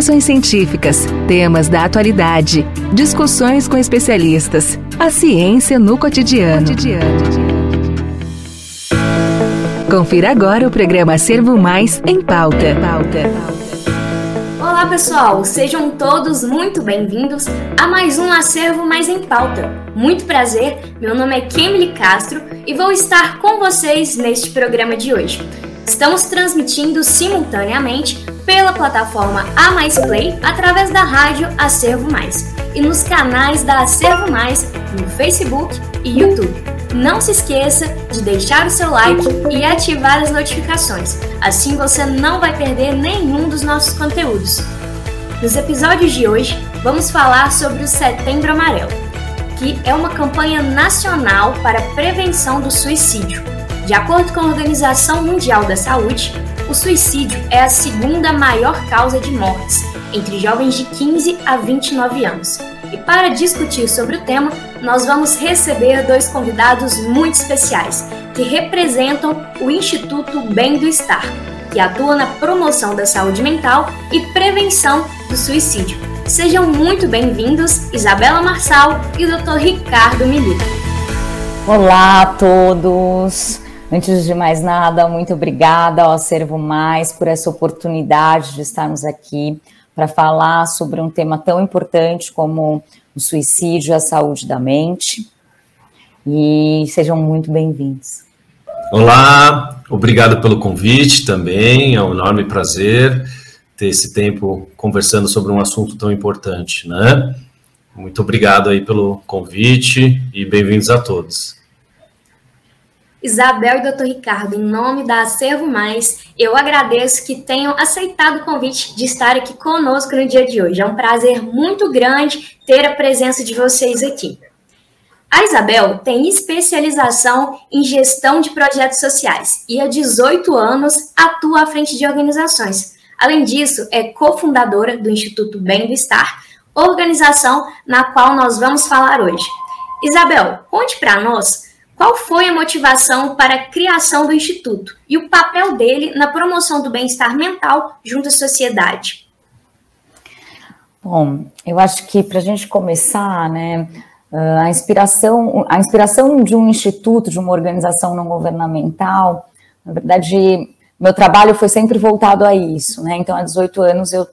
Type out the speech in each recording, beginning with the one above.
publicações científicas, temas da atualidade, discussões com especialistas. A ciência no cotidiano. Confira agora o programa Acervo Mais em pauta. Olá pessoal, sejam todos muito bem-vindos a mais um Acervo Mais em Pauta. Muito prazer, meu nome é Kemily Castro e vou estar com vocês neste programa de hoje. Estamos transmitindo simultaneamente pela plataforma A Mais Play através da rádio Acervo Mais e nos canais da Acervo Mais no Facebook e YouTube. Não se esqueça de deixar o seu like e ativar as notificações, assim você não vai perder nenhum dos nossos conteúdos. Nos episódios de hoje, vamos falar sobre o Setembro Amarelo, que é uma campanha nacional para a prevenção do suicídio de acordo com a Organização Mundial da Saúde, o suicídio é a segunda maior causa de mortes entre jovens de 15 a 29 anos. E para discutir sobre o tema, nós vamos receber dois convidados muito especiais que representam o Instituto Bem do Estar, que atua na promoção da saúde mental e prevenção do suicídio. Sejam muito bem-vindos, Isabela Marçal e o Dr. Ricardo Milito. Olá a todos! Antes de mais nada, muito obrigada ao Acervo Mais por essa oportunidade de estarmos aqui para falar sobre um tema tão importante como o suicídio e a saúde da mente. E sejam muito bem-vindos. Olá, obrigado pelo convite também, é um enorme prazer ter esse tempo conversando sobre um assunto tão importante, né? Muito obrigado aí pelo convite e bem-vindos a todos. Isabel e Dr. Ricardo, em nome da Acervo Mais, eu agradeço que tenham aceitado o convite de estar aqui conosco no dia de hoje. É um prazer muito grande ter a presença de vocês aqui. A Isabel tem especialização em gestão de projetos sociais e há 18 anos atua à frente de organizações. Além disso, é cofundadora do Instituto Bem do Estar, organização na qual nós vamos falar hoje. Isabel, conte para nós qual foi a motivação para a criação do Instituto e o papel dele na promoção do bem-estar mental junto à sociedade? Bom, eu acho que para a gente começar, né, a inspiração, a inspiração de um instituto, de uma organização não governamental, na verdade, meu trabalho foi sempre voltado a isso, né? Então, há 18 anos eu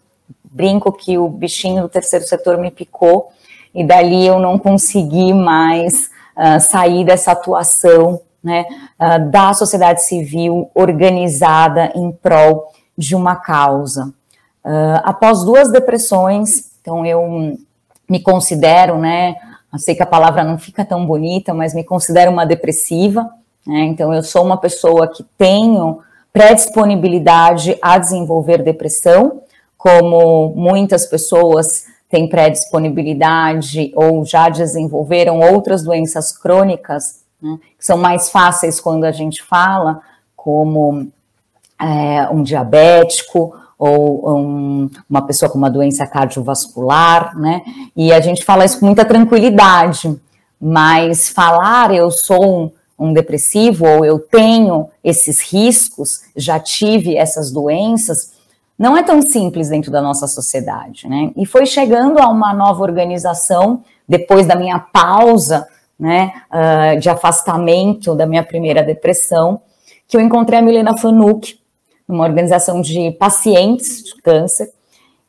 brinco que o bichinho do terceiro setor me picou e dali eu não consegui mais uh, sair dessa atuação né, uh, da sociedade civil organizada em prol de uma causa. Uh, após duas depressões, então eu me considero, né, sei que a palavra não fica tão bonita, mas me considero uma depressiva, né, então eu sou uma pessoa que tenho predisponibilidade a desenvolver depressão, como muitas pessoas têm pré-disponibilidade ou já desenvolveram outras doenças crônicas, né, que são mais fáceis quando a gente fala, como é, um diabético ou um, uma pessoa com uma doença cardiovascular, né? E a gente fala isso com muita tranquilidade, mas falar eu sou um, um depressivo ou eu tenho esses riscos, já tive essas doenças, não é tão simples dentro da nossa sociedade, né? E foi chegando a uma nova organização, depois da minha pausa, né, uh, de afastamento da minha primeira depressão, que eu encontrei a Milena Fanuc, numa organização de pacientes de câncer,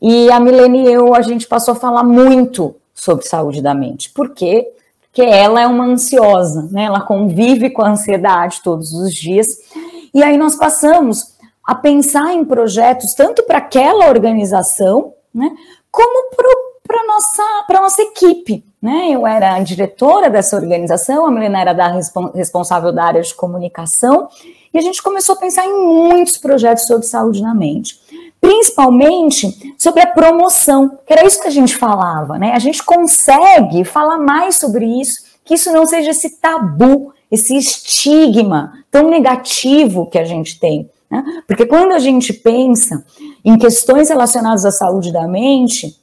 e a Milena e eu, a gente passou a falar muito sobre saúde da mente. Por quê? Porque ela é uma ansiosa, né? Ela convive com a ansiedade todos os dias. E aí nós passamos a pensar em projetos tanto para aquela organização, né, como para a nossa, nossa equipe. Né? Eu era a diretora dessa organização, a Milena era da responsável da área de comunicação, e a gente começou a pensar em muitos projetos sobre saúde na mente principalmente sobre a promoção, que era isso que a gente falava, né? A gente consegue falar mais sobre isso, que isso não seja esse tabu, esse estigma tão negativo que a gente tem. Né? Porque quando a gente pensa em questões relacionadas à saúde da mente,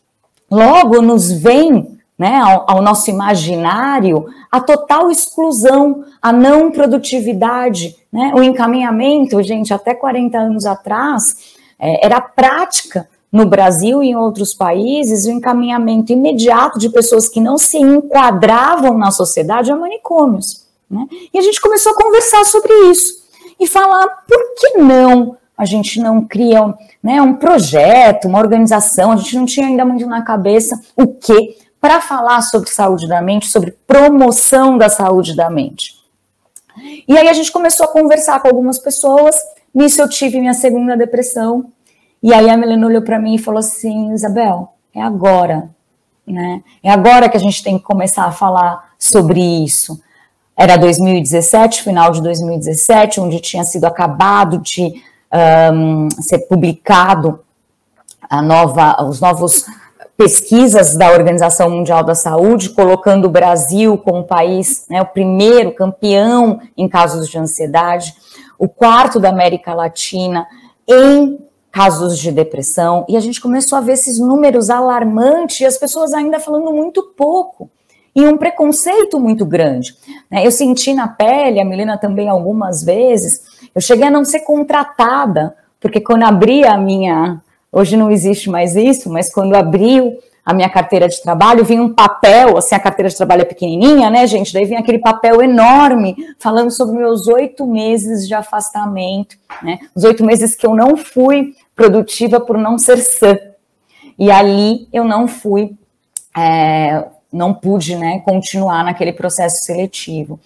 logo nos vem né, ao, ao, nosso imaginário a total exclusão, a não produtividade, né? o encaminhamento, gente, até 40 anos atrás, é, era prática no Brasil e em outros países o encaminhamento imediato de pessoas que não se enquadravam na sociedade a manicômios. Né? E a gente começou a conversar sobre isso e falar por que não a gente não cria né, um projeto, uma organização, a gente não tinha ainda muito na cabeça o que para falar sobre saúde da mente, sobre promoção da saúde da mente. E aí a gente começou a conversar com algumas pessoas, nisso eu tive minha segunda depressão, e aí a Melena olhou para mim e falou assim, Isabel, é agora, né? É agora que a gente tem que começar a falar sobre isso. Era 2017, final de 2017, onde tinha sido acabado de um, ser publicado a nova, os novos pesquisas da Organização Mundial da Saúde, colocando o Brasil como país, né, o primeiro campeão em casos de ansiedade, o quarto da América Latina em casos de depressão, e a gente começou a ver esses números alarmantes e as pessoas ainda falando muito pouco e um preconceito muito grande. Né? Eu senti na pele, a Milena também algumas vezes, eu cheguei a não ser contratada, porque quando abri a minha, hoje não existe mais isso, mas quando abriu a minha carteira de trabalho, vinha um papel, assim, a carteira de trabalho é pequenininha, né, gente? Daí vinha aquele papel enorme falando sobre meus oito meses de afastamento, né? Os oito meses que eu não fui produtiva por não ser sã. E ali eu não fui é, não pude né, continuar naquele processo seletivo.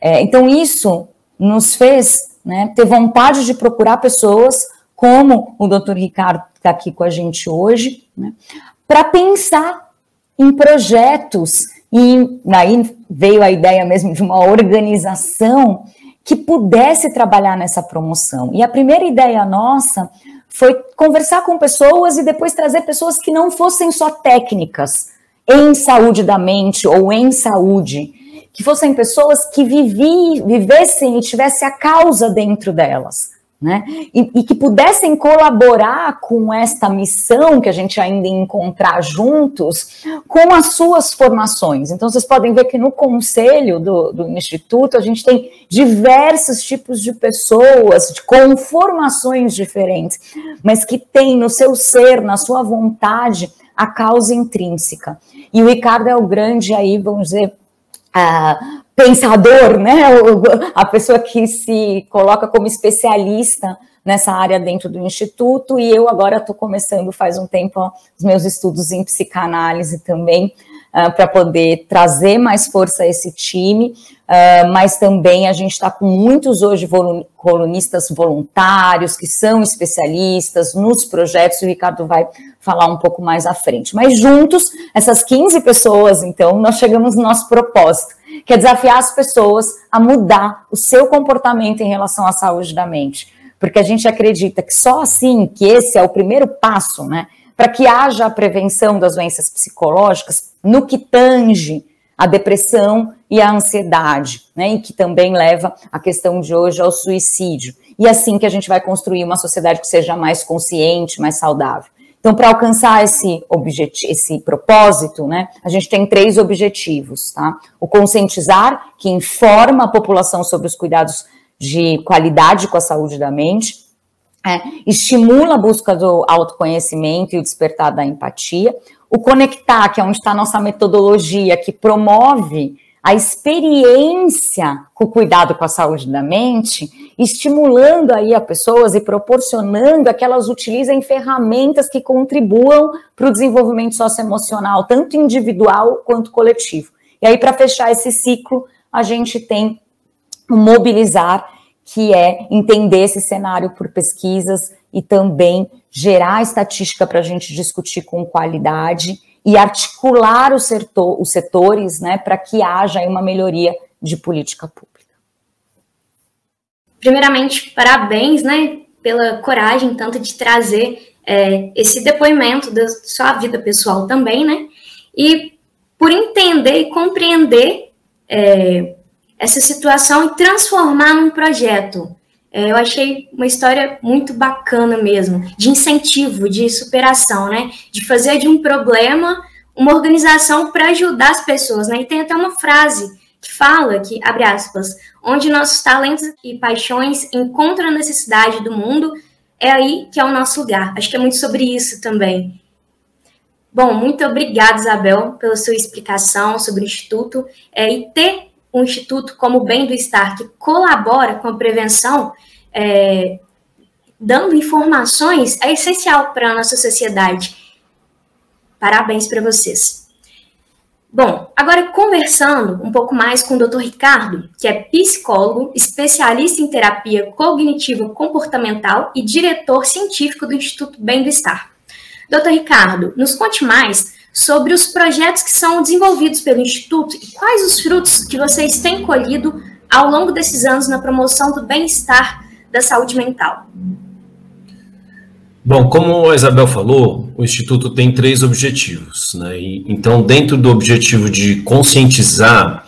É, então, isso nos fez né, ter vontade de procurar pessoas como o doutor Ricardo está aqui com a gente hoje, né, para pensar em projetos, e daí veio a ideia mesmo de uma organização que pudesse trabalhar nessa promoção. E a primeira ideia nossa foi conversar com pessoas e depois trazer pessoas que não fossem só técnicas, em saúde da mente ou em saúde, que fossem pessoas que vivi, vivessem e tivessem a causa dentro delas. Né? E, e, que pudessem colaborar com esta missão que a gente ainda encontrar juntos com as suas formações. Então, vocês podem ver que no conselho do, do Instituto a gente tem diversos tipos de pessoas com formações diferentes, mas que têm no seu ser, na sua vontade, a causa intrínseca. E o Ricardo é o grande aí, vamos dizer, uh, pensador, né? a pessoa que se coloca como especialista nessa área dentro do instituto, e eu agora estou começando faz um tempo ó, os meus estudos em psicanálise também, uh, para poder trazer mais força a esse time, uh, mas também a gente está com muitos hoje colunistas voluntários que são especialistas nos projetos, o Ricardo vai falar um pouco mais à frente. Mas juntos, essas 15 pessoas, então, nós chegamos no nosso propósito, que é desafiar as pessoas a mudar o seu comportamento em relação à saúde da mente. Porque a gente acredita que só assim, que esse é o primeiro passo, né, para que haja a prevenção das doenças psicológicas no que tange a depressão e a ansiedade, né, e que também leva a questão de hoje ao suicídio. E assim que a gente vai construir uma sociedade que seja mais consciente, mais saudável. Então, para alcançar esse, objetivo, esse propósito, né, a gente tem três objetivos, tá? O conscientizar, que informa a população sobre os cuidados de qualidade com a saúde da mente, é, estimula a busca do autoconhecimento e o despertar da empatia. O conectar, que é onde está a nossa metodologia, que promove a experiência com o cuidado com a saúde da mente, estimulando aí a pessoas e proporcionando a que elas utilizem ferramentas que contribuam para o desenvolvimento socioemocional, tanto individual quanto coletivo. E aí, para fechar esse ciclo, a gente tem o mobilizar, que é entender esse cenário por pesquisas e também gerar estatística para a gente discutir com qualidade e articular o setor, os setores né, para que haja uma melhoria de política pública. Primeiramente, parabéns né, pela coragem tanto de trazer é, esse depoimento da sua vida pessoal também, né? E por entender e compreender é, essa situação e transformar num projeto. É, eu achei uma história muito bacana mesmo, de incentivo, de superação, né? De fazer de um problema uma organização para ajudar as pessoas, né? E tem até uma frase que fala que, abre aspas, onde nossos talentos e paixões encontram a necessidade do mundo, é aí que é o nosso lugar. Acho que é muito sobre isso também. Bom, muito obrigada, Isabel, pela sua explicação sobre o Instituto. É, e ter um Instituto como o Bem do Estar, que colabora com a prevenção, é, dando informações, é essencial para a nossa sociedade. Parabéns para vocês. Bom, agora conversando um pouco mais com o Dr. Ricardo, que é psicólogo, especialista em terapia cognitivo comportamental e diretor científico do Instituto Bem do Estar. Dr. Ricardo, nos conte mais sobre os projetos que são desenvolvidos pelo Instituto e quais os frutos que vocês têm colhido ao longo desses anos na promoção do bem-estar da saúde mental. Bom, como a Isabel falou, o Instituto tem três objetivos. Né? E, então, dentro do objetivo de conscientizar,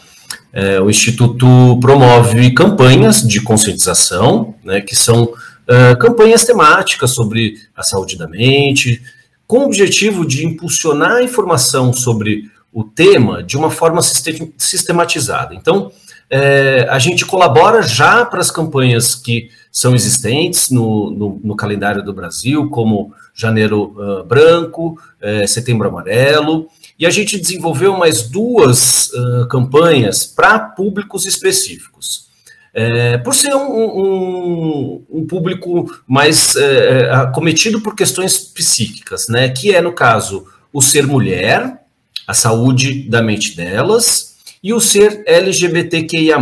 é, o Instituto promove campanhas de conscientização, né, que são é, campanhas temáticas sobre a saúde da mente, com o objetivo de impulsionar a informação sobre o tema de uma forma sistematizada. Então, é, a gente colabora já para as campanhas que são existentes no, no, no calendário do Brasil, como Janeiro uh, Branco, é, Setembro Amarelo, e a gente desenvolveu mais duas uh, campanhas para públicos específicos. É, por ser um, um, um público mais é, é, acometido por questões psíquicas, né, que é, no caso, o ser mulher, a saúde da mente delas, e o ser LGBTQIA+.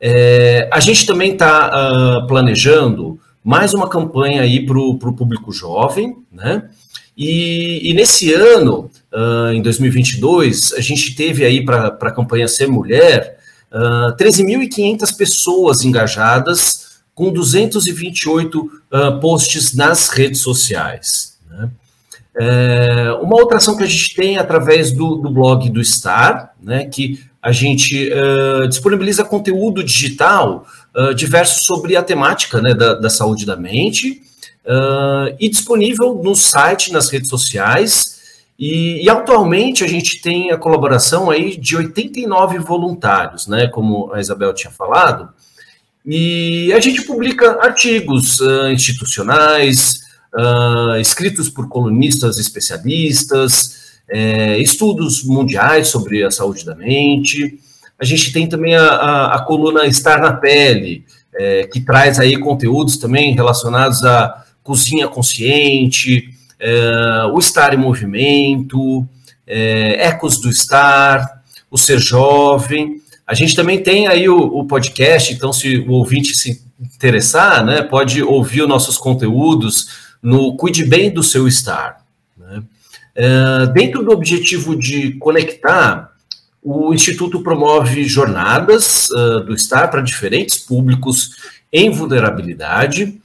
É, a gente também está uh, ah, planejando mais uma campanha aí para o público jovem, né? E, e nesse ano, uh, em 2022, a gente teve aí para a campanha Ser Mulher uh, ah, 13.500 pessoas engajadas com 228 uh, posts nas redes sociais. Né? É, uma outra ação que a gente tem através do, do blog do Star, né, que a gente uh, disponibiliza conteúdo digital uh, diverso sobre a temática né, da, da saúde da mente uh, e disponível no site, nas redes sociais. E, e, atualmente a gente tem a colaboração aí de 89 voluntários, né, como a Isabel tinha falado, e a gente publica artigos institucionais, uh, escritos por colunistas especialistas, é, estudos mundiais sobre a saúde da mente. A gente tem também a, a, a coluna Estar na Pele, é, que traz aí conteúdos também relacionados à cozinha consciente, é, o estar em movimento, é, ecos do estar, o ser jovem. A gente também tem aí o, o, podcast, então se o ouvinte se interessar, né, pode ouvir os nossos conteúdos no cuide bem do seu estar. Né? É, dentro do objetivo de conectar, o Instituto promove jornadas uh, do estar para diferentes públicos em vulnerabilidade,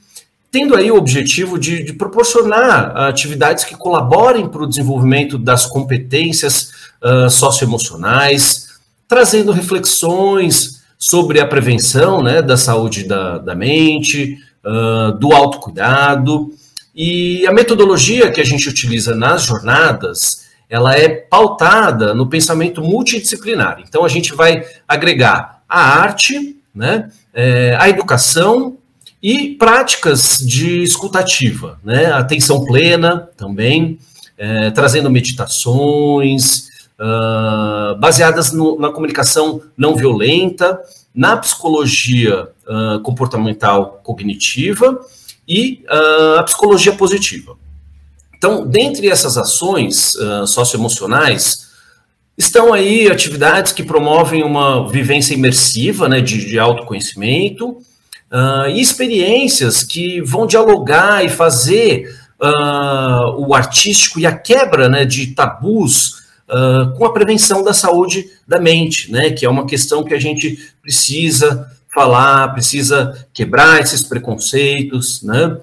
tendo aí o objetivo de, de proporcionar atividades que colaborem para o desenvolvimento das competências uh, socioemocionais, trazendo reflexões sobre a prevenção né, da saúde da, da mente, uh, do autocuidado, e a metodologia que a gente utiliza nas jornadas, ela é pautada no pensamento multidisciplinar. Então a gente vai agregar a arte, né, é, a educação e práticas de escutativa, né, atenção plena também, é, trazendo meditações uh, baseadas no, na comunicação não violenta, na psicologia uh, comportamental cognitiva e uh, a psicologia positiva. Então, dentre essas ações socioemocionais, estão aí atividades que promovem uma vivência imersiva, né, de, de autoconhecimento, uh, e experiências que vão dialogar e fazer uh, o artístico e a quebra né, de tabus com a prevenção da saúde da mente, né, que é uma questão que a gente precisa falar, precisa quebrar esses preconceitos, né?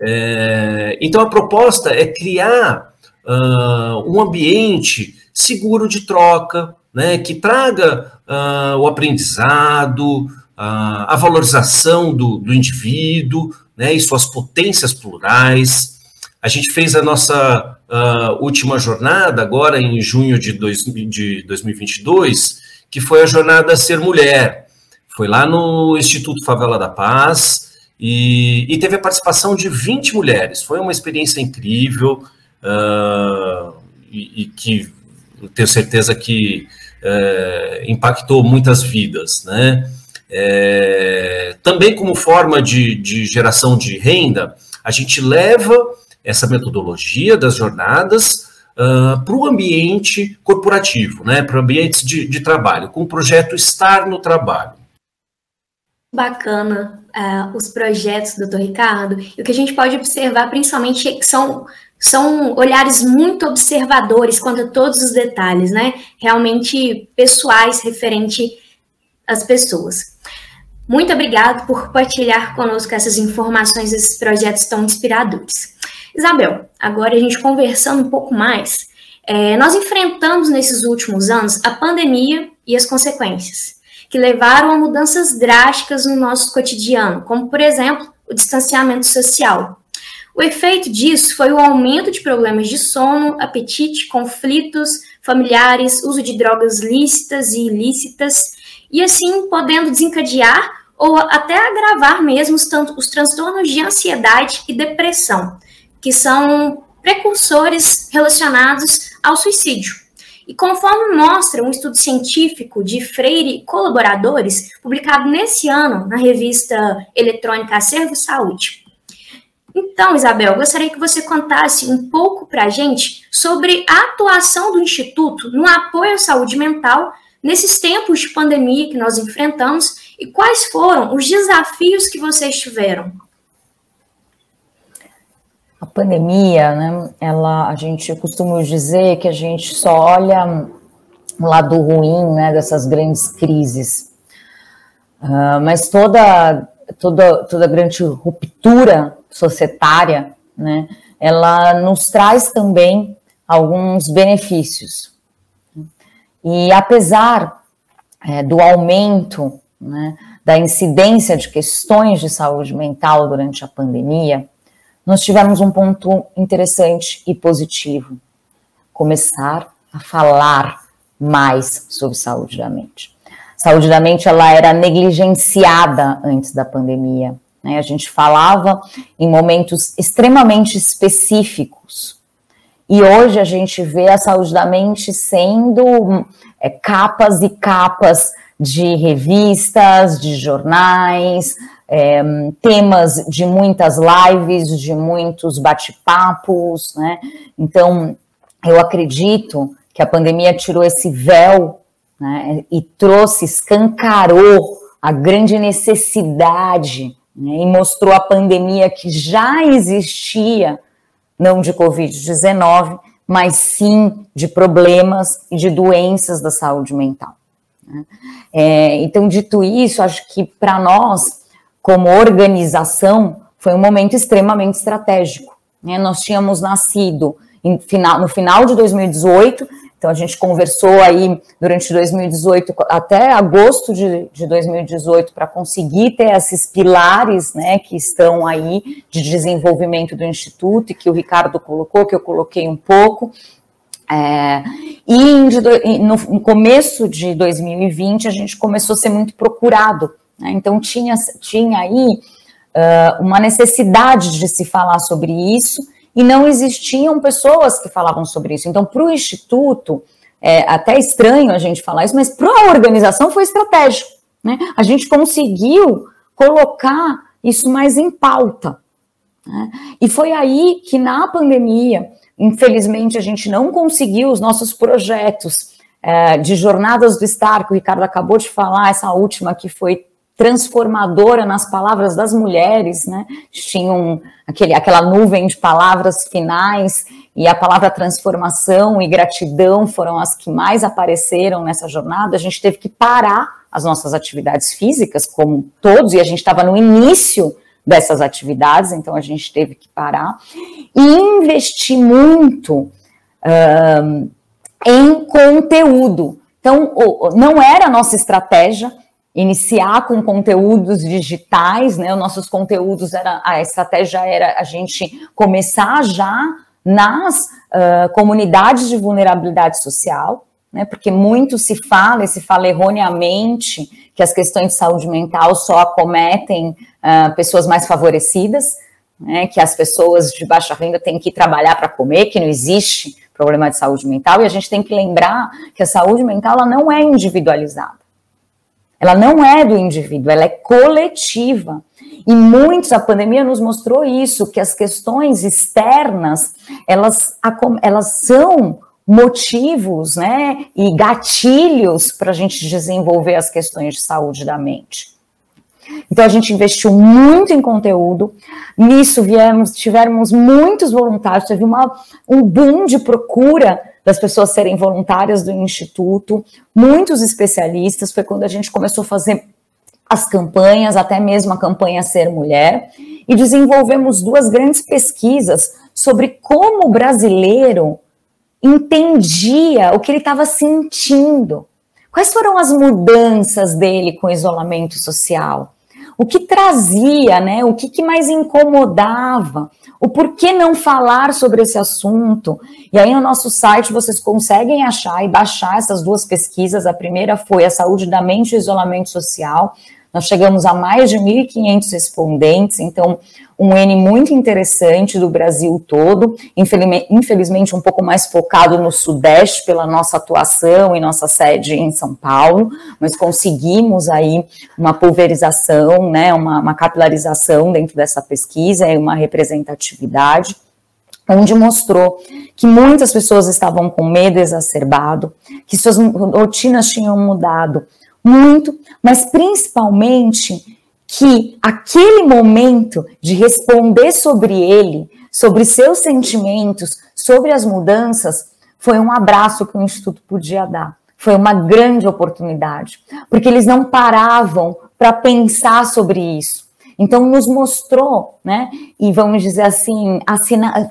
É, então a proposta é criar uh, um ambiente seguro de troca, né, que traga uh, o aprendizado, uh, a valorização do, do indivíduo, né, e suas potências plurais. A gente fez a nossa última jornada agora em junho de, dois, de 2022, que foi a jornada Ser Mulher, foi lá no Instituto Favela da Paz e, e, teve a participação de 20 mulheres. Foi uma experiência incrível uh, e, e, que tenho certeza que uh, impactou muitas vidas, né? É, também como forma de, de geração de renda, a gente leva essa metodologia das jornadas uh, para o ambiente corporativo, né, para o ambiente de, de trabalho, com o projeto Estar no Trabalho. Bacana uh, os projetos, doutor Ricardo. E o que a gente pode observar, principalmente, é que são, são olhares muito observadores quanto a todos os detalhes, né? Realmente pessoais, referente às pessoas. Muito obrigado por partilhar conosco essas informações, esses projetos tão inspiradores. Isabel, agora a gente conversando um pouco mais, é, nós enfrentamos nesses últimos anos a pandemia e as consequências, que levaram a mudanças drásticas no nosso cotidiano, como, por exemplo, o distanciamento social. O efeito disso foi o aumento de problemas de sono, apetite, conflitos familiares, uso de drogas lícitas e ilícitas, e assim podendo desencadear ou até agravar mesmo os, os transtornos de ansiedade e depressão, que são precursores relacionados ao suicídio. E conforme mostra um estudo científico de Freire e colaboradores, publicado nesse ano na revista eletrônica Acervo Saúde. Então, Isabel, gostaria que você contasse um pouco para a gente sobre a atuação do Instituto no apoio à saúde mental nesses tempos de pandemia que nós enfrentamos e quais foram os desafios que vocês tiveram. A pandemia, né, ela, a gente costuma dizer que a gente só olha o lado ruim, né, dessas grandes crises. Uh, mas toda, toda, toda grande ruptura societária, né, ela nos traz também alguns benefícios. E apesar é, do aumento né, da incidência de questões de saúde mental durante a pandemia, nós tivemos um ponto interessante e positivo: começar a falar mais sobre saúde da mente. Saúde da mente ela era negligenciada antes da pandemia. Né? A gente falava em momentos extremamente específicos. E hoje a gente vê a saúde da mente sendo é, capas e capas de revistas, de jornais, é, temas de muitas lives, de muitos bate-papos, né? Então, eu acredito que a pandemia tirou esse véu né, e trouxe, escancarou a grande necessidade né, e mostrou a pandemia que já existia, não de Covid-19, mas sim de problemas e de doenças da saúde mental. É, então, dito isso, acho que para nós como organização, foi um momento extremamente estratégico. Né? Nós tínhamos nascido final, no final de 2018, então a gente conversou aí durante 2018 até agosto de, de 2018 para conseguir ter esses pilares, né, que estão aí de desenvolvimento do instituto e que o Ricardo colocou, que eu coloquei um pouco. É, e no começo de 2020 a gente começou a ser muito procurado né? Então, tinha, tinha aí uh, uma necessidade de se falar sobre isso e não existiam pessoas que falavam sobre isso. Então, para o Instituto, é até estranho a gente falar isso, mas para a organização foi estratégico. Né? A gente conseguiu colocar isso mais em pauta. Né? E foi aí que, na pandemia, infelizmente, a gente não conseguiu os nossos projetos é, de jornadas do Estar, que o Ricardo acabou de falar, essa última que foi transformadora nas palavras das mulheres, né? Tinham aquele, aquela nuvem de palavras finais e a palavra transformação e gratidão foram as que mais apareceram nessa jornada. A gente teve que parar as nossas atividades físicas, como todos, e a gente estava no início dessas atividades, então a gente teve que parar e investir muito um, em conteúdo. Então, não era a nossa estratégia iniciar com conteúdos digitais, né? Os nossos conteúdos era a estratégia era a gente começar já nas uh, comunidades de vulnerabilidade social, né? Porque muito se fala e se fala erroneamente que as questões de saúde mental só acometem uh, pessoas mais favorecidas, né, que as pessoas de baixa renda têm que trabalhar para comer, que não existe problema de saúde mental, e a gente tem que lembrar que a saúde mental ela não é individualizada. Ela não é do indivíduo, ela é coletiva. E muitos, a pandemia nos mostrou isso, que as questões externas, elas, elas são motivos, né, e gatilhos para a gente desenvolver as questões de saúde da mente. Então a gente investiu muito em conteúdo. Nisso viemos, tivemos muitos voluntários, teve uma, um boom de procura das pessoas serem voluntárias do instituto, muitos especialistas. Foi quando a gente começou a fazer as campanhas, até mesmo a campanha Ser Mulher, e desenvolvemos duas grandes pesquisas sobre como o brasileiro entendia o que ele estava sentindo. Quais foram as mudanças dele com o isolamento social? O que trazia, né? O que, que mais incomodava? O porquê não falar sobre esse assunto? E aí no nosso site vocês conseguem achar e baixar essas duas pesquisas. A primeira foi a saúde da mente e o isolamento social. Nós chegamos a mais de 1.500 respondentes, então um N muito interessante do Brasil todo, infelizmente um pouco mais focado no Sudeste pela nossa atuação e nossa sede em São Paulo, mas conseguimos aí uma pulverização, né, uma, uma capilarização dentro dessa pesquisa e uma representatividade onde mostrou que muitas pessoas estavam com medo exacerbado, que suas rotinas tinham mudado muito, mas principalmente que aquele momento de responder sobre ele, sobre seus sentimentos, sobre as mudanças, foi um abraço que o Instituto podia dar. Foi uma grande oportunidade, porque eles não paravam para pensar sobre isso. Então, nos mostrou, né? E vamos dizer assim, assina,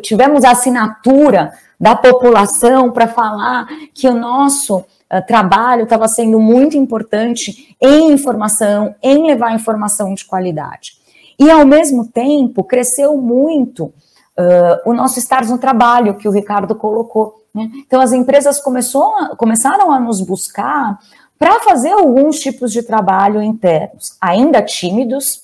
tivemos a assinatura da população para falar que o nosso ah, trabalho estava sendo muito importante em informação, em levar informação de qualidade. E, ao mesmo tempo, cresceu muito uh, o nosso estar no trabalho, que o Ricardo colocou. Né? Então, as empresas começou, começaram a nos buscar para fazer alguns tipos de trabalho internos, ainda tímidos,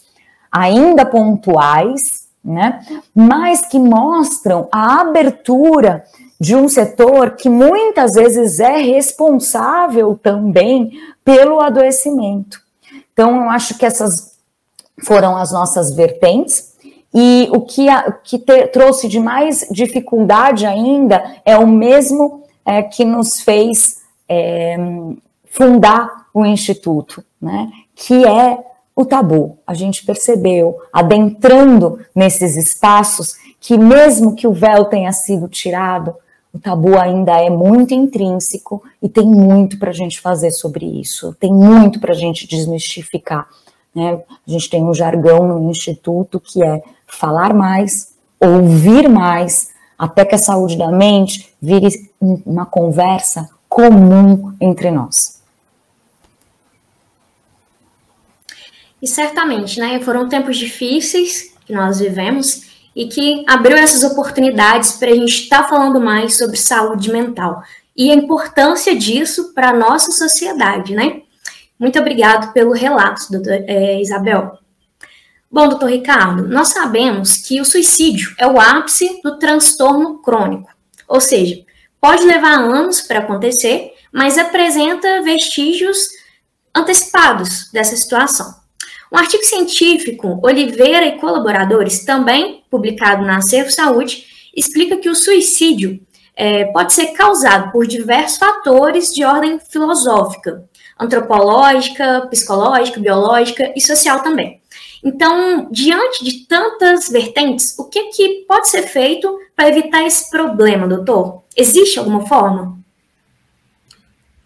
ainda pontuais, né? mas que mostram a abertura de um setor que muitas vezes é responsável também pelo adoecimento. Então, eu acho que essas foram as nossas vertentes. E o que, a, que te, trouxe de mais dificuldade ainda é o mesmo é, que nos fez é, fundar o Instituto, né? que é o tabu. A gente percebeu, adentrando nesses espaços, que mesmo que o véu tenha sido tirado, o tabu ainda é muito intrínseco e tem muito para a gente fazer sobre isso, tem muito para a gente desmistificar. Né? A gente tem um jargão no Instituto que é falar mais, ouvir mais, até que a saúde da mente vire uma conversa comum entre nós. E certamente, né, foram tempos difíceis que nós vivemos, e que abriu essas oportunidades para a gente estar tá falando mais sobre saúde mental e a importância disso para a nossa sociedade, né? Muito obrigado pelo relato, doutor, é, Isabel. Bom, doutor Ricardo, nós sabemos que o suicídio é o ápice do transtorno crônico, ou seja, pode levar anos para acontecer, mas apresenta vestígios antecipados dessa situação. Um artigo científico, Oliveira e colaboradores, também publicado na Acervo Saúde, explica que o suicídio é, pode ser causado por diversos fatores de ordem filosófica, antropológica, psicológica, biológica e social também. Então, diante de tantas vertentes, o que, que pode ser feito para evitar esse problema, doutor? Existe alguma forma?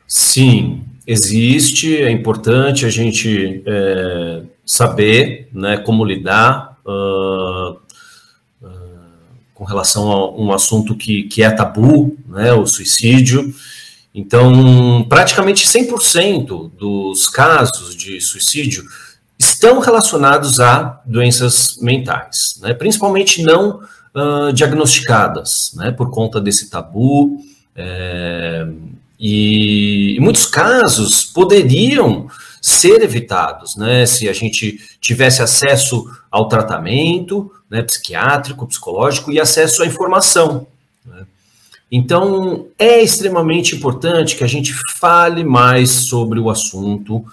Sim, existe. É importante a gente é, saber né, como lidar uh, uh, com relação a um assunto que, que é tabu, né, o suicídio. Então, praticamente 100% dos casos de suicídio estão relacionados a doenças mentais, né, principalmente não uh, diagnosticadas, né, por conta desse tabu. É, e em muitos casos poderiam ser evitados, né? Se a gente tivesse acesso ao tratamento, né, psiquiátrico, psicológico e acesso à informação. Né? Então, é extremamente importante que a gente fale mais sobre o assunto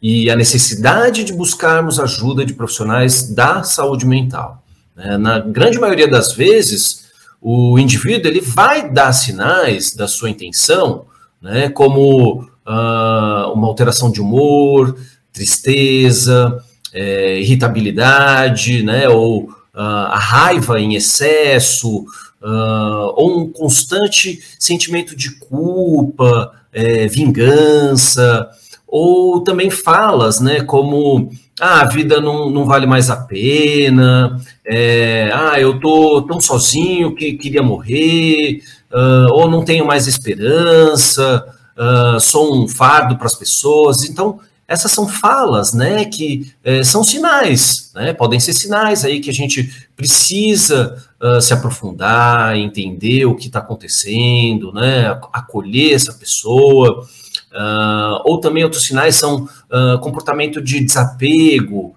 e a necessidade de buscarmos ajuda de profissionais da saúde mental. Né? Na grande maioria das vezes, o indivíduo ele vai dar sinais da sua intenção, né, como uh, uma alteração de humor, tristeza, é, irritabilidade, né, ou uh, a raiva em excesso, uh, ou um constante sentimento de culpa, é, vingança, ou também falas, né, como ah, a vida não, não vale mais a pena, é, ah, eu tô tão sozinho que queria morrer, uh, ou não tenho mais esperança, uh, sou um fardo para as pessoas. Então, essas são falas, né, que é, são sinais, né, podem ser sinais aí que a gente precisa uh, se aprofundar, entender o que está acontecendo, né, acolher essa pessoa. Uh, ou também outros sinais são uh, comportamento de desapego,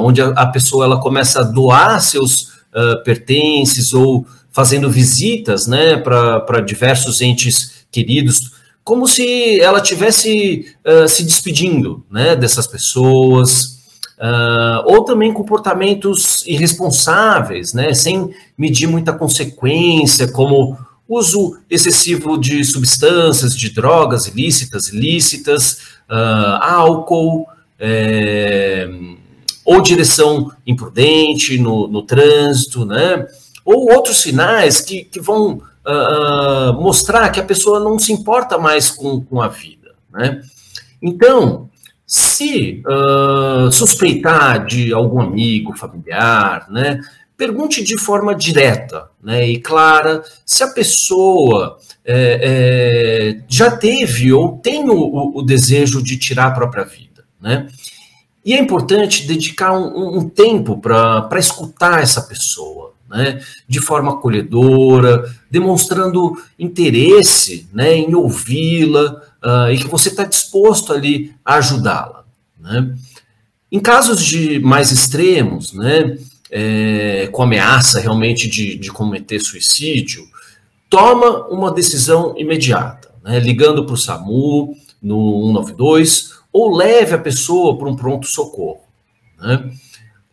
onde a, a, pessoa ela começa a doar seus pertences ou fazendo visitas, né, para diversos entes queridos como se ela tivesse uh, se despedindo né, dessas pessoas, uh, ou também comportamentos irresponsáveis, né, sem medir muita consequência, como uso excessivo de substâncias, de drogas ilícitas, ilícitas, uh, álcool, é, ou direção imprudente no, no trânsito, né, ou outros sinais que, que vão uh, mostrar que a pessoa não se importa mais com, com a vida. Né? Então, se uh, suspeitar de algum amigo, familiar, né, pergunte de forma direta né, e clara se a pessoa é, é, já teve ou tem o, o, desejo de tirar a própria vida. Né? E é importante dedicar um, um tempo para escutar essa pessoa né, de forma acolhedora, demonstrando interesse né, em ouvi-la uh, e que você está disposto ali a ajudá-la. Né. Em casos de mais extremos, né, é, com ameaça realmente de, de cometer suicídio, toma uma decisão imediata, né, ligando para o SAMU no 192 ou leve a pessoa para um pronto-socorro. Né.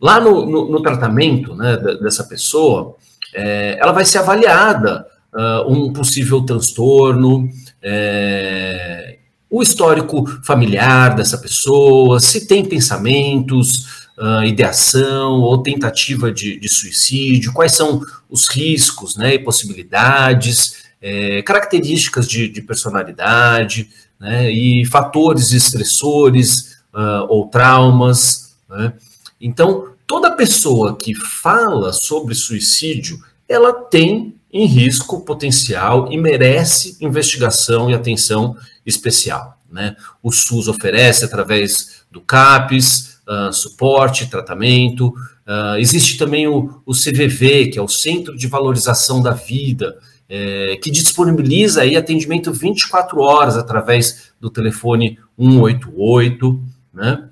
Lá no, no, no tratamento né, dessa pessoa, é, ela vai ser avaliada uh, um possível transtorno, é, o histórico familiar dessa pessoa, se tem pensamentos, uh, ideação ou tentativa de, de, suicídio, quais são os riscos né, e possibilidades, é, características de, de personalidade né, e fatores estressores uh, ou traumas. Né? Então, toda pessoa que fala sobre suicídio, ela tem em risco potencial e merece investigação e atenção especial. Né? O SUS oferece, através do CAPES, uh, suporte, tratamento. Uh, existe também o, o, CVV, que é o Centro de Valorização da Vida, é, que disponibiliza aí atendimento 24 horas através do telefone 188. Né?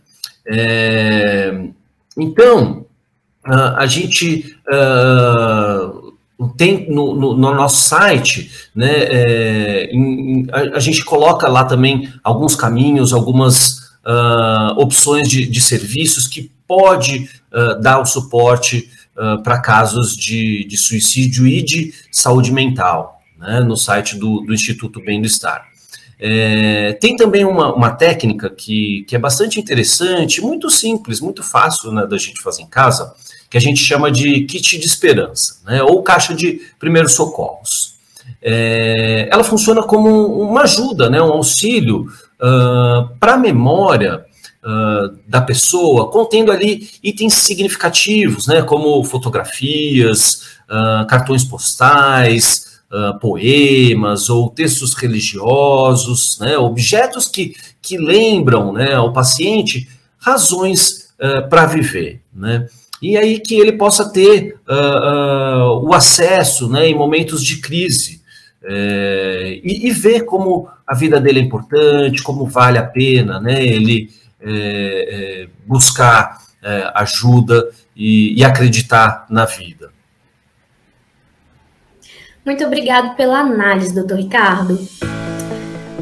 É, então, uh, a gente uh, tem no, no, no, nosso site, né, é, em, a, a, gente coloca lá também alguns caminhos, algumas uh, opções de, de, serviços que pode dar o suporte para casos de, de, suicídio e de saúde mental, né, no site do, do Instituto Bem do Estar. É, tem também uma, uma técnica que, que é bastante interessante, muito simples, muito fácil né, da gente fazer em casa, que a gente chama de kit de esperança, né, ou caixa de primeiros socorros. É, ela funciona como uma ajuda, né, um auxílio uh, para a memória uh, da pessoa, contendo ali itens significativos, né, como fotografias, uh, cartões postais, uh, poemas ou textos religiosos, né, objetos que, que lembram né, ao paciente razões uh, para viver. Né, e aí que ele possa ter uh, o acesso né, em momentos de crise. É, e, e, ver como a vida dele é importante, como vale a pena né, ele é, é, buscar ajuda e, e acreditar na vida. Muito obrigado pela análise, doutor Ricardo.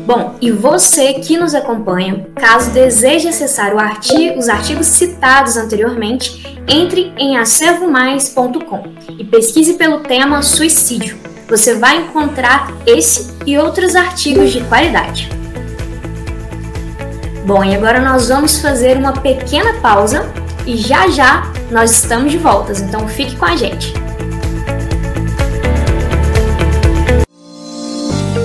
Bom, e você que nos acompanha, caso deseje acessar artigo, os artigos citados anteriormente, entre em acervomais.com e pesquise pelo tema suicídio. Você vai encontrar esse e outros artigos de qualidade. Bom, e agora nós vamos fazer uma pequena pausa e já já nós estamos de volta, então fique com a gente.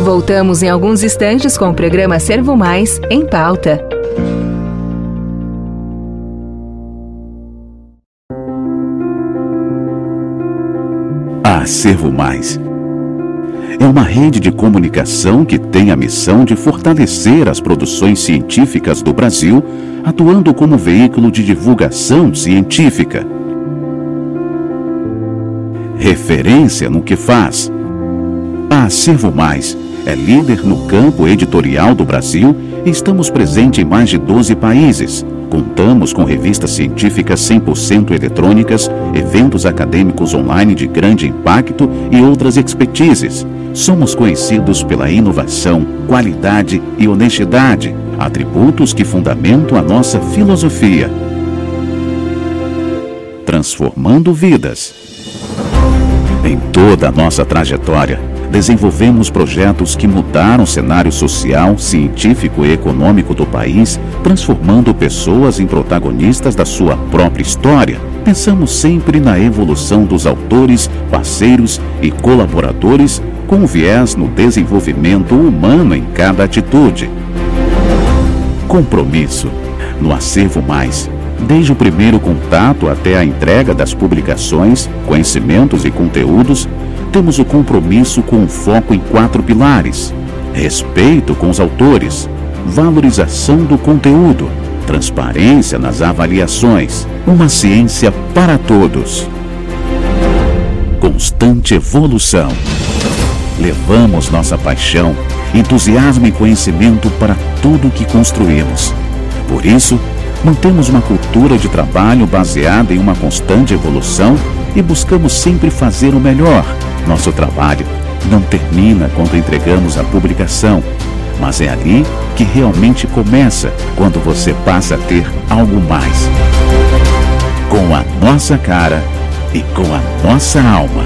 Voltamos em alguns instantes com o programa Servo Mais em pauta. A Servo Mais é uma rede de comunicação que tem a missão de fortalecer as produções científicas do Brasil, atuando como veículo de divulgação científica. Referência no que faz. A Servo Mais é líder no campo editorial do Brasil e estamos presentes em mais de 12 países. Contamos com revistas científicas 100% eletrônicas, eventos acadêmicos online de grande impacto e outras expertises. Somos conhecidos pela inovação, qualidade e honestidade, atributos que fundamentam a nossa filosofia. Transformando vidas. Em toda a nossa trajetória, desenvolvemos projetos que mudaram o cenário social, científico e econômico do país, transformando pessoas em protagonistas da sua própria história. Pensamos sempre na evolução dos autores, parceiros e colaboradores com viés no desenvolvimento humano em cada atitude. Compromisso. No Acervo Mais, desde o primeiro contato até a entrega das publicações, conhecimentos e conteúdos, temos o compromisso com o foco em quatro pilares: respeito com os autores, valorização do conteúdo, transparência nas avaliações, uma ciência para todos. Constante evolução. Levamos nossa paixão, entusiasmo e conhecimento para tudo que construímos. Por isso, mantemos uma cultura de trabalho baseada em uma constante evolução e buscamos sempre fazer o melhor nosso trabalho não termina quando entregamos a publicação, mas é ali que realmente começa quando você passa a ter algo mais. Com a nossa cara e com a nossa alma.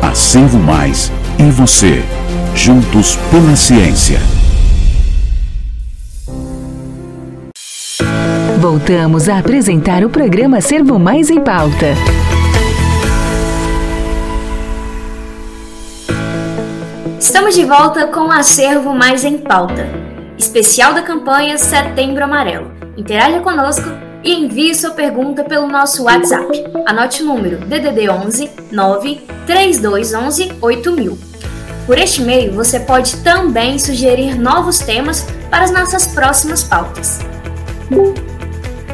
Acervo Mais e você, juntos pela ciência. Voltamos a apresentar o programa Servo Mais em Pauta. Estamos de volta com o acervo mais em pauta. Especial da campanha Setembro Amarelo. Interaja conosco e envie sua pergunta pelo nosso WhatsApp. Anote o número DDD 11 9 3211 8000. Por este meio, você pode também sugerir novos temas para as nossas próximas pautas.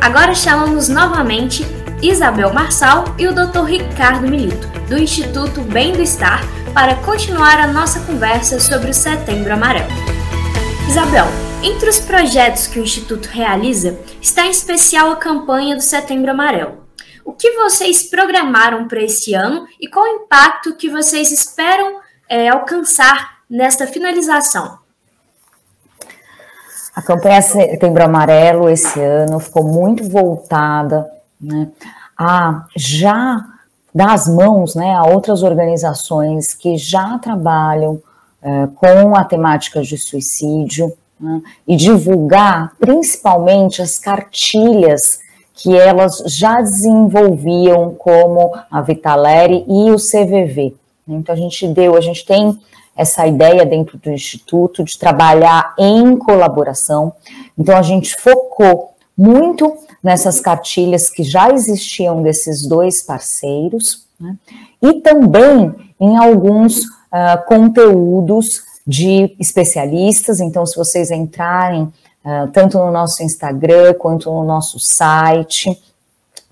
Agora chamamos novamente Isabel Marçal e o Dr. Ricardo Milito, do Instituto Bem do Estar, para continuar a nossa conversa sobre o Setembro Amarelo. Isabel, entre os projetos que o Instituto realiza, está em especial a campanha do Setembro Amarelo. O que vocês programaram para esse ano e qual o impacto que vocês esperam é, alcançar nesta finalização? A campanha Setembro Amarelo esse ano ficou muito voltada né, a já dar as mãos né, a outras organizações que já trabalham é, com a temática de suicídio né, e divulgar principalmente as cartilhas que elas já desenvolviam, como a Vitaleri e o CVV. Então, a gente deu, a gente tem essa ideia dentro do Instituto de trabalhar em colaboração. Então, a gente focou muito nessas cartilhas que já existiam desses dois parceiros, né? e também em alguns uh, conteúdos de especialistas. Então, se vocês entrarem uh, tanto no nosso Instagram quanto no nosso site,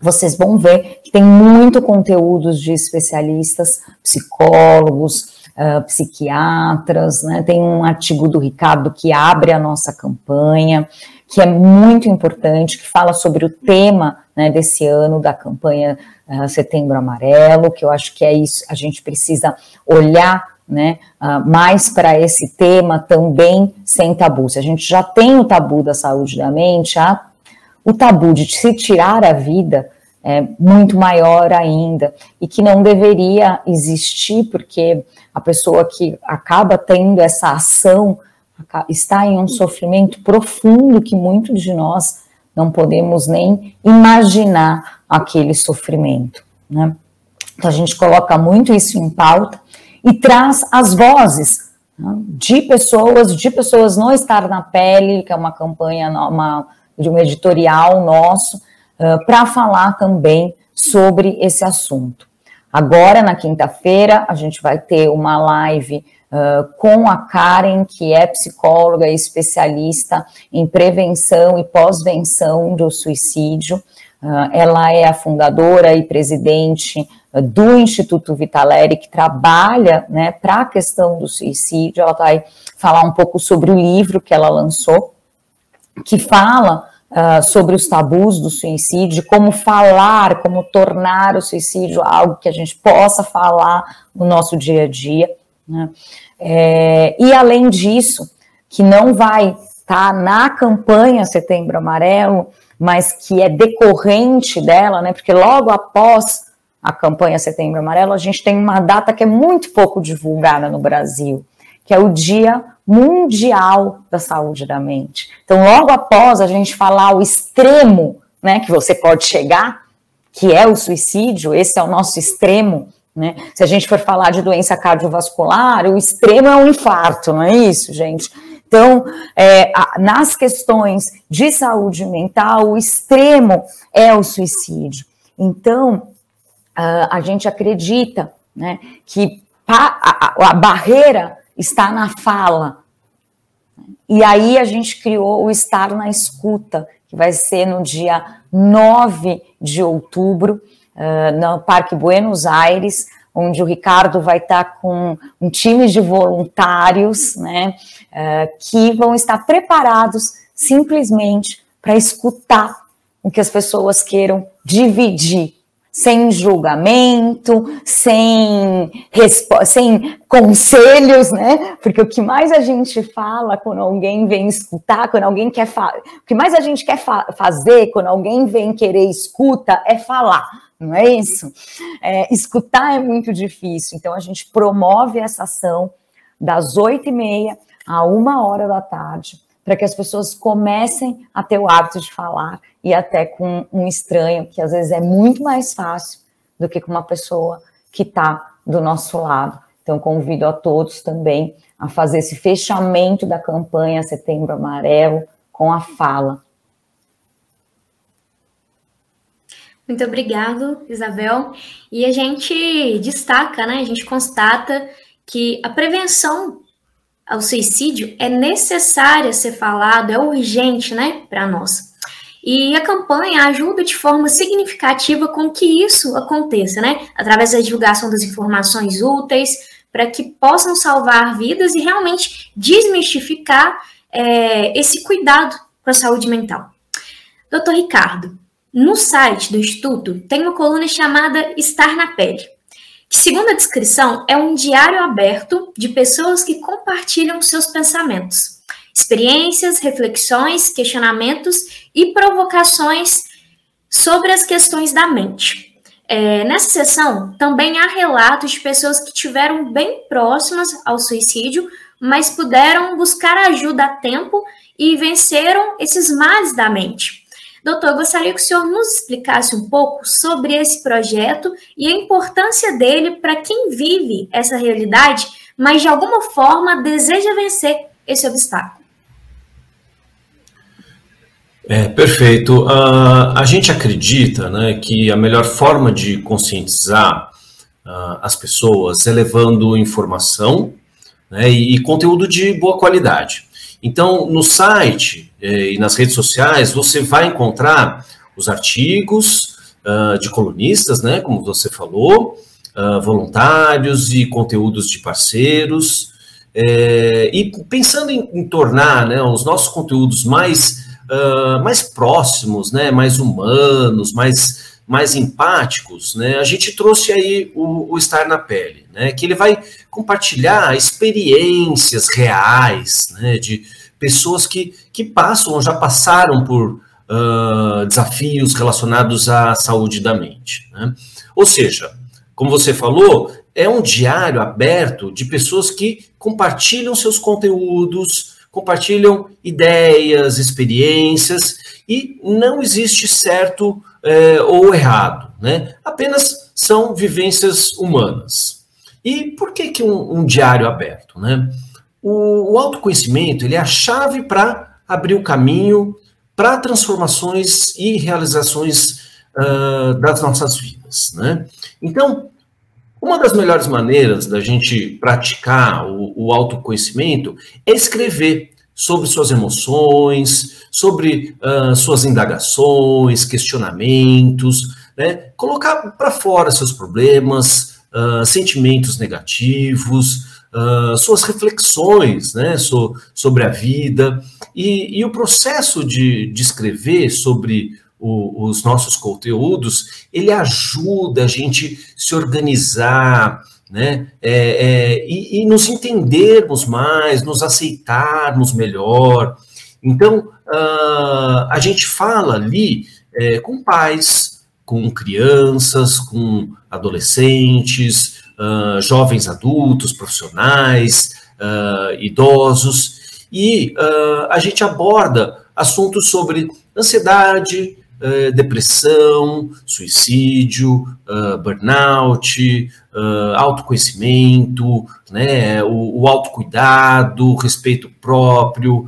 vocês vão ver que tem muito conteúdos de especialistas, psicólogos, uh, psiquiatras, né? Tem um artigo do Ricardo que abre a nossa campanha que é muito importante, que fala sobre o tema né, desse ano da campanha uh, Setembro Amarelo, que eu acho que é isso, a gente precisa olhar né, uh, mais para esse tema também sem tabu. Se a gente já tem o tabu da saúde da mente, a, o tabu de se tirar a vida é muito maior ainda e que não deveria existir porque a pessoa que acaba tendo essa ação está em um sofrimento profundo que muitos de nós não podemos nem imaginar aquele sofrimento, né? Então a gente coloca muito isso em pauta e traz as vozes né, de pessoas, de pessoas não estar na pele, que é uma campanha, uma, de um editorial nosso, uh, para falar também sobre esse assunto. Agora, na quinta-feira, a gente vai ter uma live com a Karen, que é psicóloga e especialista em prevenção e pós-venção do suicídio. Uh, ela é a fundadora e presidente do Instituto Vitaleri, que trabalha né, para a questão do suicídio. Ela vai falar um pouco sobre o livro que ela lançou, que fala uh, sobre os tabus do suicídio, como falar, como tornar o suicídio algo que a gente possa falar no nosso dia a dia. Né? É, e além disso, que não vai estar tá na campanha Setembro Amarelo, mas que é decorrente dela, né? Porque logo após a campanha Setembro Amarelo, a gente tem uma data que é muito pouco divulgada no Brasil, que é o Dia Mundial da Saúde da Mente. Então, logo após a gente falar o extremo, né, que você pode chegar, que é o suicídio, esse é o nosso extremo, né? Se a gente for falar de doença cardiovascular, o extremo é o infarto, não é isso, gente? Então, é, nas questões de saúde mental, o extremo é o suicídio. Então, a gente acredita né, que a barreira está na fala. E aí a gente criou o Estar na Escuta, que vai ser no dia 9 de outubro, uh, no Parque Buenos Aires, onde o Ricardo vai estar com um time de voluntários, né, uh, que vão estar preparados simplesmente para escutar o que as pessoas queiram dividir sem julgamento, sem, sem conselhos, né? Porque o que mais a gente fala quando alguém vem escutar, quando alguém quer falar, o que mais a gente quer fa fazer quando alguém vem querer escuta é falar, não é isso? É, escutar é muito difícil, então a gente promove essa ação das oito e meia a uma hora da tarde para que as pessoas comecem a ter o hábito de falar e até com um estranho, que às vezes é muito mais fácil do que com uma pessoa que está do nosso lado. Então, convido a todos também a fazer esse fechamento da campanha Setembro Amarelo com a fala. Muito obrigado, Isabel. E a gente destaca, né? A gente constata que a prevenção ao suicídio é necessária ser falado, é urgente, né, para nós. E a campanha ajuda de forma significativa com que isso aconteça, né, através da divulgação das informações úteis para que possam salvar vidas e realmente desmistificar é, esse cuidado com a saúde mental. Doutor Ricardo, no site do Instituto tem uma coluna chamada Estar na Pele que, segundo a descrição, é um diário aberto de pessoas que compartilham seus pensamentos, experiências, reflexões, questionamentos e provocações sobre as questões da mente. É, nessa sessão, também há relatos de pessoas que tiveram bem próximas ao suicídio, mas puderam buscar ajuda a tempo e venceram esses males da mente. Doutor, gostaria que o senhor nos explicasse um pouco sobre esse projeto e a importância dele para quem vive essa realidade, mas de alguma forma deseja vencer esse obstáculo. É, perfeito. Uh, a gente acredita né, que a melhor forma de conscientizar uh, as pessoas é levando informação né, e, e conteúdo de boa qualidade. Então, no site e nas redes sociais, você vai encontrar os artigos uh, de colunistas, né, como você falou, uh, voluntários e conteúdos de parceiros. Eh, e pensando em, em tornar né, os nossos conteúdos mais uh, mais próximos, né, mais humanos, mais, mais empáticos, né, a gente trouxe aí o, o Estar na Pele, né, que ele vai compartilhar experiências reais, né, de pessoas que, que passam, já passaram por uh, desafios relacionados à saúde da mente. Né? Ou seja, como você falou, é um diário aberto de pessoas que compartilham seus conteúdos, compartilham ideias, experiências, e não existe certo é, ou errado, né? Apenas são vivências humanas. E por que, que um, um diário aberto, né? O, o autoconhecimento ele é a chave para abrir o caminho para transformações e realizações uh, das nossas vidas, né? Então, uma das melhores maneiras da gente praticar o, o autoconhecimento é escrever sobre suas emoções, sobre uh, suas indagações, questionamentos, né? colocar para fora seus problemas, uh, sentimentos negativos, uh, suas reflexões né? So, sobre a vida. E, e o processo de, de escrever sobre o, os nossos conteúdos, ele ajuda a gente se organizar, né? É, é, e, e, nos entendermos mais, nos aceitarmos melhor. Então, uh, a gente fala ali é, com pais, com crianças, com adolescentes, uh, jovens adultos, profissionais, uh, idosos, e a gente aborda assuntos sobre ansiedade, uh, depressão, suicídio, burnout, autoconhecimento, né, o, o autocuidado, respeito próprio,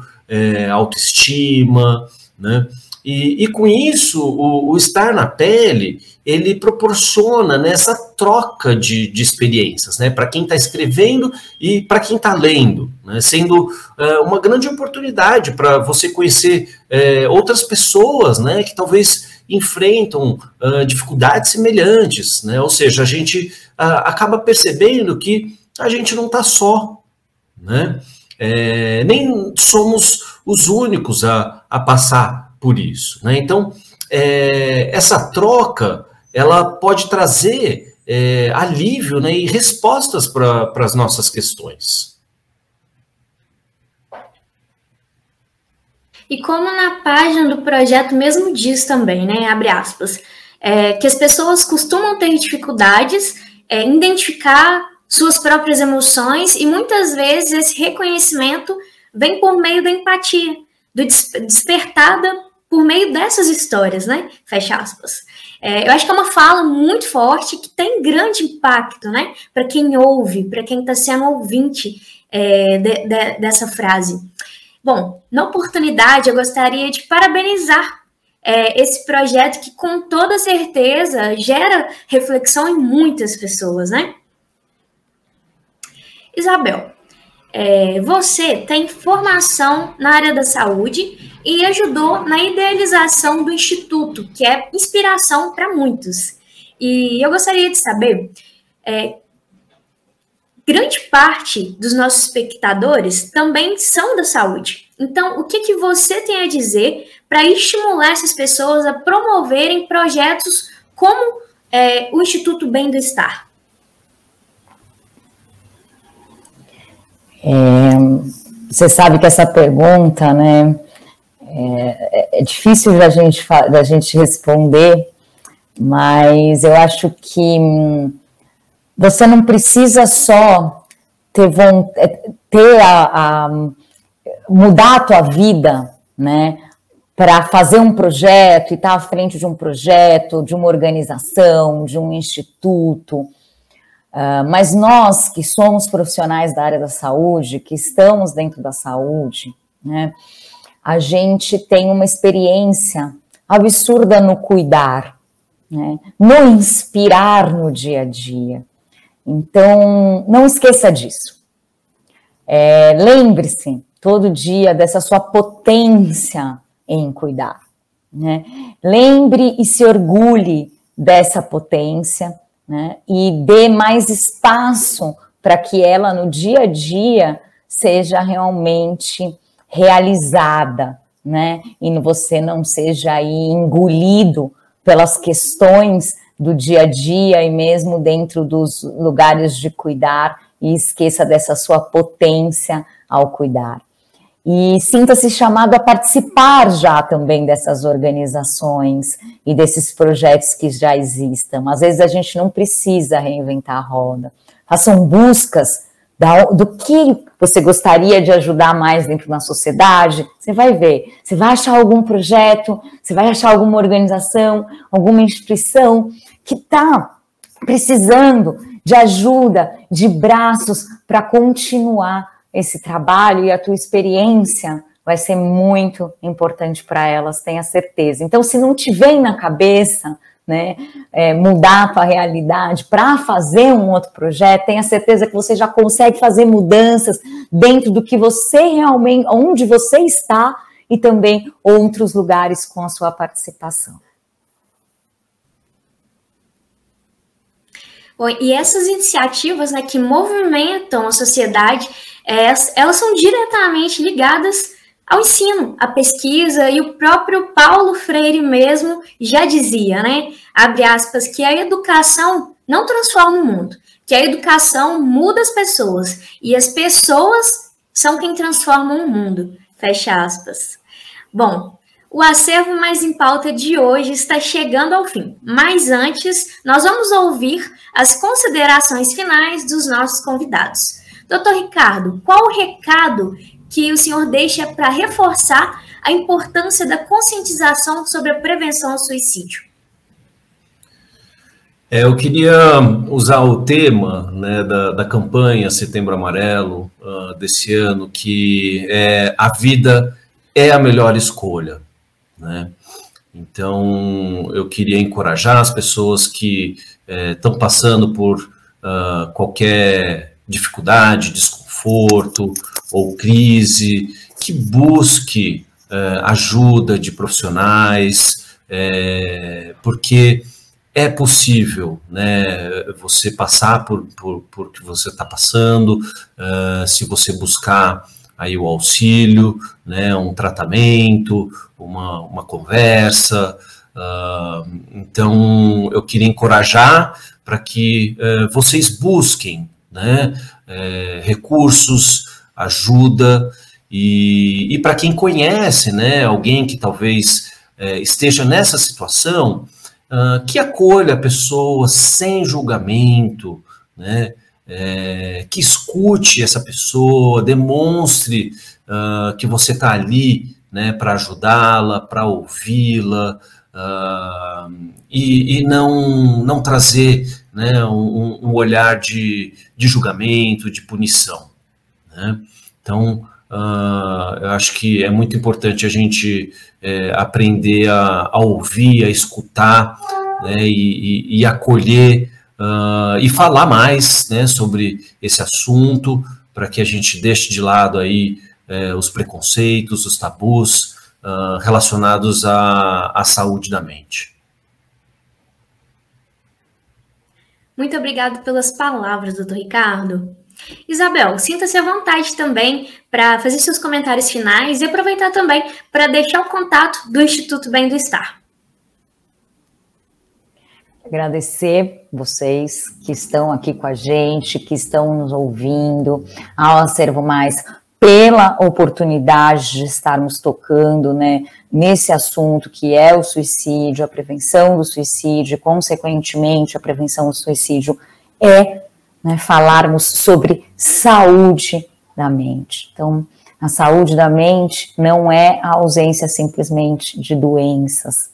autoestima, né? E, e, com isso, o, o, estar na pele, ele proporciona né, troca de, de experiências, né, para quem está escrevendo e para quem está lendo, né, sendo é, uma grande oportunidade para você conhecer é, outras pessoas, né, que talvez enfrentam uh, dificuldades semelhantes, né, ou seja, a gente acaba percebendo que a gente não está só, né, é, nem somos os únicos a, a passar por isso. Né? Então, é, essa troca ela pode trazer é, alívio né, e respostas para as nossas questões. E como na página do projeto mesmo diz também, né, abre aspas, é, que as pessoas costumam ter dificuldades é, em identificar suas próprias emoções e muitas vezes esse reconhecimento vem por meio da empatia, do despertada por meio dessas histórias, né? Fecha aspas. É, eu acho que é uma fala muito forte que tem grande impacto, né? Para quem ouve, para quem está sendo ouvinte é, de, de, dessa frase. Bom, na oportunidade, eu gostaria de parabenizar é, esse projeto que, com toda certeza, gera reflexão em muitas pessoas, né? Isabel, é, você tem formação na área da saúde e ajudou na idealização do Instituto, que é inspiração para muitos. E eu gostaria de saber, é, grande parte dos nossos espectadores também são da saúde. Então, o que, que você tem a dizer para estimular essas pessoas a promoverem projetos como é, o Instituto Bem do Estar? É, você sabe que essa pergunta, né, é, é difícil da gente, da gente responder, mas eu acho que hum, você não precisa só ter, é, ter a, a mudar a tua vida, né, para fazer um projeto e estar tá à frente de um projeto, de uma organização, de um instituto. Uh, mas nós que somos profissionais da área da saúde, que estamos dentro da saúde, né, a gente tem uma experiência absurda no cuidar, né, no inspirar no dia a dia. Então, não esqueça disso. É, Lembre-se todo dia dessa sua potência em cuidar. Né? Lembre e se orgulhe dessa potência né? E dê mais espaço para que ela no dia a dia seja realmente realizada, né? E você não seja aí engolido pelas questões do dia a dia e mesmo dentro dos lugares de cuidar e esqueça dessa sua potência ao cuidar. E sinta-se chamado a participar já também dessas organizações e desses projetos que já existam. Às vezes a gente não precisa reinventar a roda. Façam buscas do que você gostaria de ajudar mais dentro da sociedade, você vai ver. Você vai achar algum projeto, você vai achar alguma organização, alguma instituição que está precisando de ajuda, de braços para continuar esse trabalho e a tua experiência vai ser muito importante para elas, tenha certeza. Então, se não te vem na cabeça, né, é, mudar a tua realidade para fazer um outro projeto, tenha certeza que você já consegue fazer mudanças dentro do que você realmente, onde você está e também outros lugares com a sua participação. Bom, e essas iniciativas né, que movimentam a sociedade, é, elas são diretamente ligadas ao ensino, à pesquisa, e o próprio Paulo Freire mesmo já dizia, né, abre aspas, que a educação não transforma o mundo, que a educação muda as pessoas, e as pessoas são quem transformam o mundo, fecha aspas. Bom, o acervo mais em pauta de hoje está chegando ao fim, mas antes nós vamos ouvir as considerações finais dos nossos convidados. Doutor Ricardo, qual o recado que o senhor deixa para reforçar a importância da conscientização sobre a prevenção ao suicídio? É, eu queria usar o tema né, da, da, campanha Setembro Amarelo uh, desse ano, que é a vida é a melhor escolha. Né? Então, eu queria encorajar as pessoas que estão é, passando por uh, qualquer dificuldade, desconforto ou crise, que busque uh, ajuda de profissionais, é, porque é possível né, você passar por, por, por que você está passando, uh, se você buscar aí o auxílio, né, um tratamento, uma, uma conversa. Uh, então, eu queria encorajar para que uh, vocês busquem né, uh, recursos, ajuda, e, e para quem conhece né, alguém que talvez eh, esteja nessa situação, ah, que acolha a pessoa sem julgamento, né, é, que escute essa pessoa, demonstre uh, que você está ali né, para ajudá-la, para ouvi-la, uh, e, e, não, não trazer né, um, um, olhar de, de julgamento, de punição. Né? Então, uh, eu acho que é muito importante a gente é, aprender a, a, ouvir, a escutar né, e, e, e acolher uh, e falar mais né, sobre esse assunto, para que a gente deixe de lado aí eh, os preconceitos, os tabus uh, relacionados à, à saúde da mente. Muito obrigado pelas palavras, doutor Ricardo. Isabel, sinta-se à vontade também para fazer seus comentários finais e aproveitar também para deixar o contato do Instituto Bem do Estar. Agradecer vocês que estão aqui com a gente, que estão nos ouvindo, ao Acervo Mais, pela oportunidade de estarmos tocando né, nesse assunto que é o suicídio, a prevenção do suicídio, consequentemente, a prevenção do suicídio é né, falarmos sobre saúde da mente. Então, a saúde da mente não é a ausência simplesmente de doenças.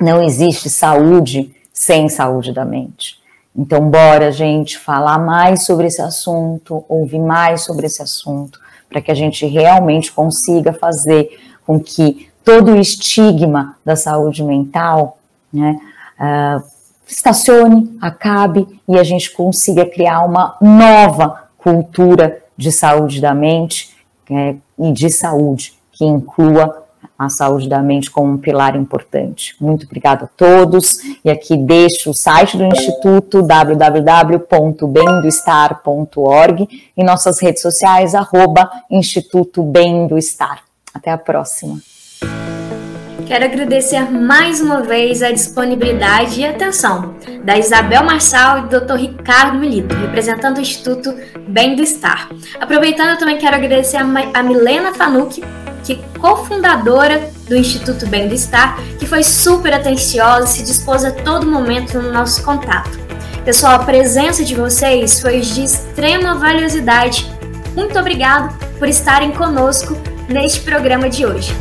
Não existe saúde sem saúde da mente. Então, bora, gente, falar mais sobre esse assunto, ouvir mais sobre esse assunto, para que a gente realmente consiga fazer com que todo o estigma da saúde mental né, uh, estacione, acabe e a gente consiga criar uma nova cultura de saúde da mente é, e de saúde que inclua a saúde da mente como um pilar importante. Muito obrigada a todos. E aqui deixo o site do Instituto, www.bemdoestar.org e nossas redes sociais, arroba Instituto Bem do Estar. Até a próxima. quero agradecer mais uma vez a disponibilidade e atenção da Isabel Marçal e do Dr. Ricardo Milito, representando o Instituto Bem do Estar. Aproveitando, eu também quero agradecer a Milena é cofundadora do Instituto Bem do Estar, que foi super atenciosa e se dispôs a todo momento no nosso contato. Pessoal, a presença de vocês foi de extrema valiosidade. Muito obrigado por estarem conosco neste programa de hoje.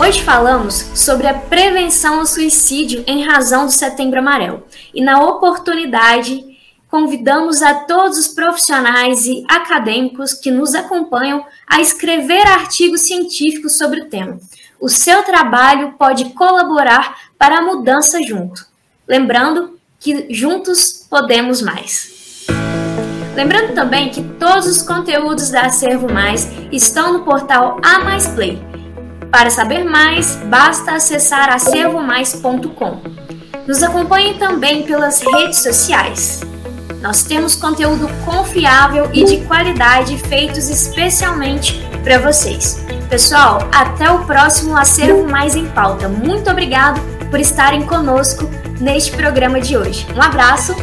Hoje falamos sobre a prevenção ao suicídio em razão do Setembro Amarelo e, na oportunidade, convidamos a todos os profissionais e acadêmicos que nos acompanham a escrever artigos científicos sobre o tema. O seu trabalho pode colaborar para a mudança junto. Lembrando que juntos podemos mais. Lembrando também que todos os conteúdos da Acervo Mais estão no portal A Mais Play para saber mais, basta acessar acervomais.com. Nos acompanhe também pelas redes sociais. Nós temos conteúdo confiável e de qualidade feitos especialmente para vocês. Pessoal, até o próximo Acervo Mais em Pauta. Muito obrigado por estarem conosco neste programa de hoje. Um abraço.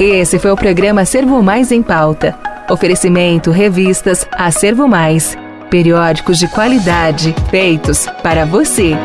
Esse foi o programa Acervo Mais em Pauta. Oferecimento revistas Acervo Mais periódicos de qualidade feitos para você.